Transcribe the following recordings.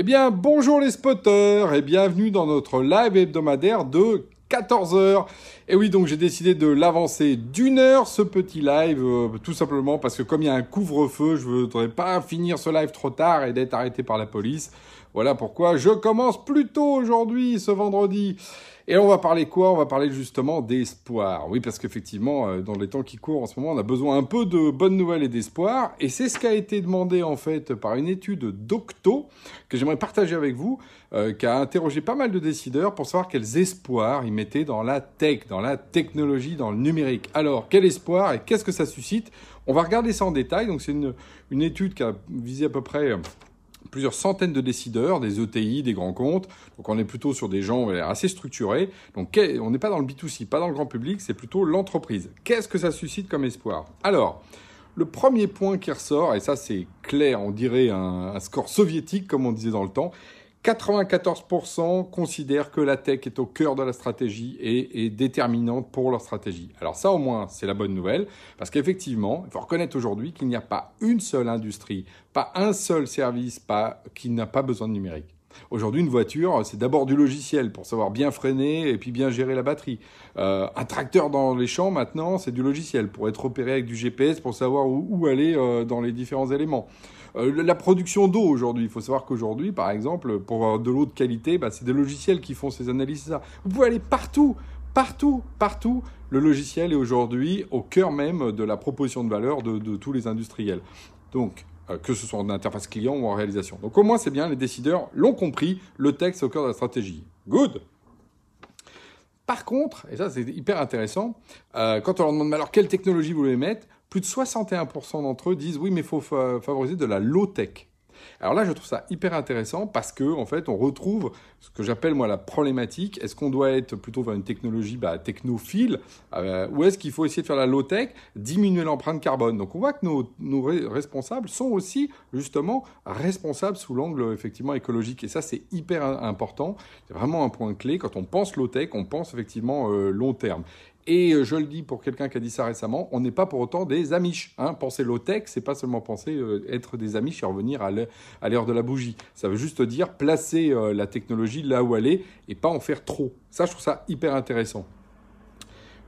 Eh bien, bonjour les spotters et bienvenue dans notre live hebdomadaire de 14h. Et oui, donc j'ai décidé de l'avancer d'une heure ce petit live, euh, tout simplement parce que comme il y a un couvre-feu, je voudrais pas finir ce live trop tard et d'être arrêté par la police. Voilà pourquoi je commence plus tôt aujourd'hui, ce vendredi. Et on va parler quoi? On va parler justement d'espoir. Oui, parce qu'effectivement, euh, dans les temps qui courent en ce moment, on a besoin un peu de bonnes nouvelles et d'espoir. Et c'est ce qui a été demandé en fait par une étude d'Octo que j'aimerais partager avec vous, euh, qui a interrogé pas mal de décideurs pour savoir quels espoirs ils mettaient dans la tech, dans la technologie, dans le numérique. Alors, quel espoir et qu'est-ce que ça suscite? On va regarder ça en détail. Donc, c'est une, une étude qui a visé à peu près plusieurs centaines de décideurs, des ETI, des grands comptes. Donc on est plutôt sur des gens assez structurés. Donc on n'est pas dans le B2C, pas dans le grand public, c'est plutôt l'entreprise. Qu'est-ce que ça suscite comme espoir? Alors, le premier point qui ressort, et ça c'est clair, on dirait un, un score soviétique comme on disait dans le temps, 94% considèrent que la tech est au cœur de la stratégie et est déterminante pour leur stratégie. Alors ça au moins c'est la bonne nouvelle parce qu'effectivement il faut reconnaître aujourd'hui qu'il n'y a pas une seule industrie, pas un seul service pas, qui n'a pas besoin de numérique. Aujourd'hui, une voiture, c'est d'abord du logiciel pour savoir bien freiner et puis bien gérer la batterie. Euh, un tracteur dans les champs, maintenant, c'est du logiciel pour être opéré avec du GPS pour savoir où, aller euh, dans les différents éléments. Euh, la production d'eau aujourd'hui, il faut savoir qu'aujourd'hui, par exemple, pour avoir de l'eau de qualité, bah, c'est des logiciels qui font ces analyses. Vous pouvez aller partout, partout, partout. Le logiciel est aujourd'hui au cœur même de la proposition de valeur de, de tous les industriels. Donc, euh, que ce soit en interface client ou en réalisation. Donc au moins c'est bien, les décideurs l'ont compris, le texte est au cœur de la stratégie. Good Par contre, et ça c'est hyper intéressant, euh, quand on leur demande alors quelle technologie vous voulez mettre, plus de 61% d'entre eux disent oui mais il faut favoriser de la low-tech. Alors là, je trouve ça hyper intéressant parce que en fait, on retrouve ce que j'appelle moi la problématique. Est-ce qu'on doit être plutôt vers une technologie bah, technophile euh, ou est-ce qu'il faut essayer de faire la low tech, diminuer l'empreinte carbone? Donc on voit que nos, responsables sont aussi justement responsables sous l'angle effectivement écologique et ça c'est hyper important. C'est vraiment un point clé quand on pense low tech, on pense effectivement euh, long terme. Et euh, je le dis pour quelqu'un qui a dit ça récemment, on n'est pas pour autant des amiches. Hein. Penser low-tech, c'est pas seulement penser euh, être des amiches et revenir à l'heure de la bougie. Ça veut juste dire placer euh, la technologie là où elle est et pas en faire trop. Ça, je trouve ça hyper intéressant.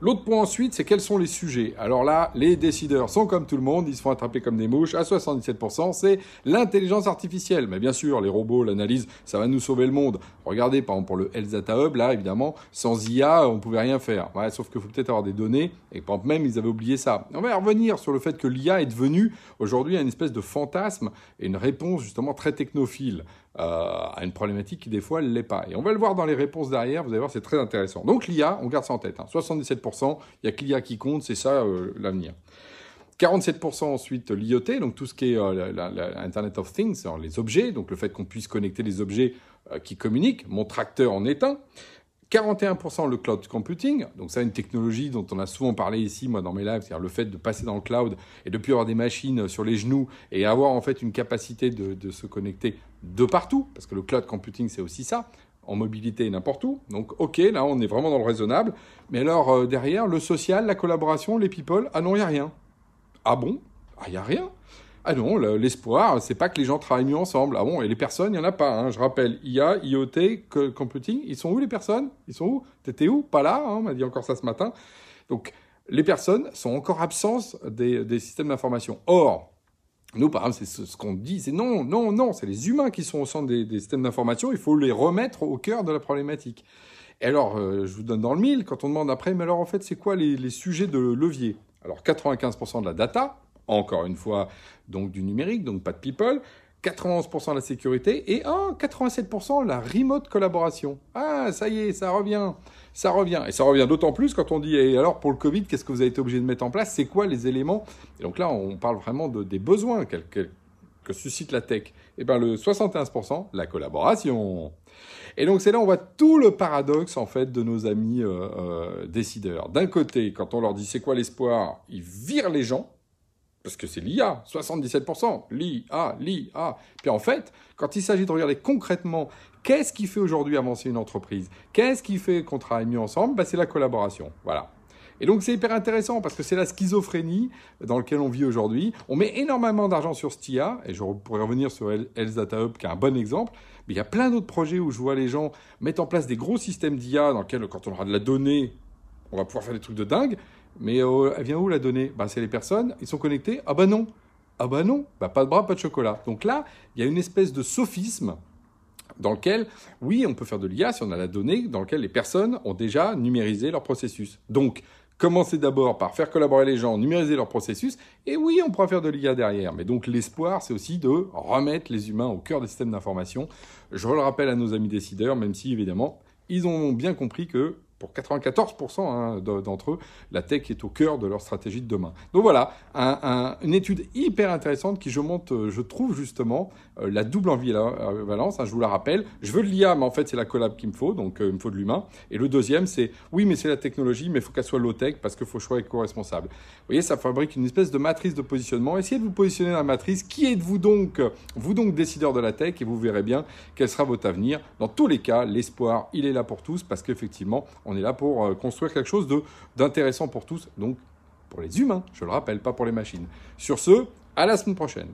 L'autre point ensuite, c'est quels sont les sujets. Alors là, les décideurs sont comme tout le monde, ils se font attraper comme des mouches. À 77%, c'est l'intelligence artificielle. Mais bien sûr, les robots, l'analyse, ça va nous sauver le monde. Regardez, par exemple, pour le Health Hub, là, évidemment, sans IA, on pouvait rien faire. Sauf qu'il faut peut-être avoir des données. Et par exemple, même, ils avaient oublié ça. On va revenir sur le fait que l'IA est devenue aujourd'hui une espèce de fantasme et une réponse justement très technophile. Euh, à une problématique qui des fois ne l'est pas. Et on va le voir dans les réponses derrière, vous allez voir, c'est très intéressant. Donc l'IA, on garde ça en tête. 77%, hein. il n'y a que l'IA qui compte, c'est ça euh, l'avenir. 47% ensuite l'IoT, donc tout ce qui est euh, l'Internet of Things, les objets, donc le fait qu'on puisse connecter les objets qui communiquent. Mon tracteur en est un. 41% le cloud computing, donc ça une technologie dont on a souvent parlé ici, moi dans mes lives, c'est-à-dire le fait de passer dans le cloud et de plus avoir des machines sur les genoux et avoir en fait une capacité de, se connecter de partout, parce que le cloud computing c'est aussi ça, en mobilité n'importe où. Donc ok, là on est vraiment dans le raisonnable. Mais alors euh, derrière, le social, la collaboration, les people, ah non, il n'y a rien. Ah bon? Ah il n'y a rien ah non, l'espoir, c'est pas que les gens travaillent mieux ensemble. Ah bon, et les personnes, il n'y en a pas. Hein. Je rappelle, IA, IoT, computing, ils sont où les personnes? Ils sont où? T'étais où? Pas là, hein, on m'a dit encore ça ce matin. Donc, les personnes sont encore absentes des, systèmes d'information. Or, nous, par exemple, c'est ce, qu'on dit, c'est non, non, non, c'est les humains qui sont au centre des, systèmes d'information, il faut les remettre au cœur de la problématique. Et alors, euh, je vous donne dans le mille, quand on demande après, mais alors en fait, c'est quoi les, les sujets de levier? Alors, 95% de la data, encore une fois, donc du numérique, donc pas de people. 91% la sécurité et 87% la remote collaboration. Ah, ça y est, ça revient. Ça revient. Et ça revient d'autant plus quand on dit, et alors pour le Covid, qu'est-ce que vous avez été obligé de mettre en place? C'est quoi les éléments? Et donc là, on parle vraiment de, des besoins que, que, suscite la tech. Et eh bien le 71%, la collaboration. Et donc c'est là on voit tout le paradoxe en fait de nos amis euh, euh, décideurs. D'un côté, quand on leur dit c'est quoi l'espoir, ils virent les gens parce que c'est l'IA, 77%, l'IA, l'IA. Puis en fait, quand il s'agit de regarder concrètement qu'est-ce qui fait aujourd'hui avancer une entreprise, qu'est-ce qui fait qu'on travaille mieux ensemble, bah, c'est la collaboration. Voilà. Et donc c'est hyper intéressant parce que c'est la schizophrénie dans laquelle on vit aujourd'hui. On met énormément d'argent sur STIA, et je pourrais revenir sur Data Hub qui est un bon exemple, mais il y a plein d'autres projets où je vois les gens mettre en place des gros systèmes d'IA dans lesquels quand on aura de la donnée, on va pouvoir faire des trucs de dingue. Mais euh, elle vient où la donnée? Bah, C'est les personnes, ils sont connectés Ah bah non Ah bah non bah, Pas de bras, pas de chocolat. Donc là, il y a une espèce de sophisme dans lequel, oui, on peut faire de l'IA si on a la donnée, dans lequel les personnes ont déjà numérisé leur processus. Donc, commencez d'abord par faire collaborer les gens, numériser leur processus, et oui, on pourra faire de l'IA derrière. Mais donc, l'espoir, c'est aussi de remettre les humains au cœur des systèmes d'information. Je le rappelle à nos amis décideurs, même si, évidemment, ils ont bien compris que pour 94% hein, d'entre eux, la tech est au cœur de leur stratégie de demain. Donc voilà, une étude hyper intéressante qui, je montre, euh, je trouve justement euh, la double ambivalence. Hein, je vous la rappelle, je veux de l'IA, mais en fait c'est la collab qu'il me faut, donc euh, il me faut de l'humain. Et le deuxième, c'est oui, mais c'est la technologie, mais il faut qu'elle soit low-tech parce qu'il faut choisir co-responsable. Vous voyez, ça fabrique une espèce de matrice de positionnement. Essayez de vous positionner dans la matrice. Qui êtes-vous donc? Vous donc décideur de la tech et vous verrez bien quel sera votre avenir. Dans tous les cas, l'espoir, il est là pour tous parce qu'effectivement, on est là pour euh, construire quelque chose d'intéressant pour tous, donc pour les humains, je le rappelle, pas pour les machines. Sur ce, à la semaine prochaine.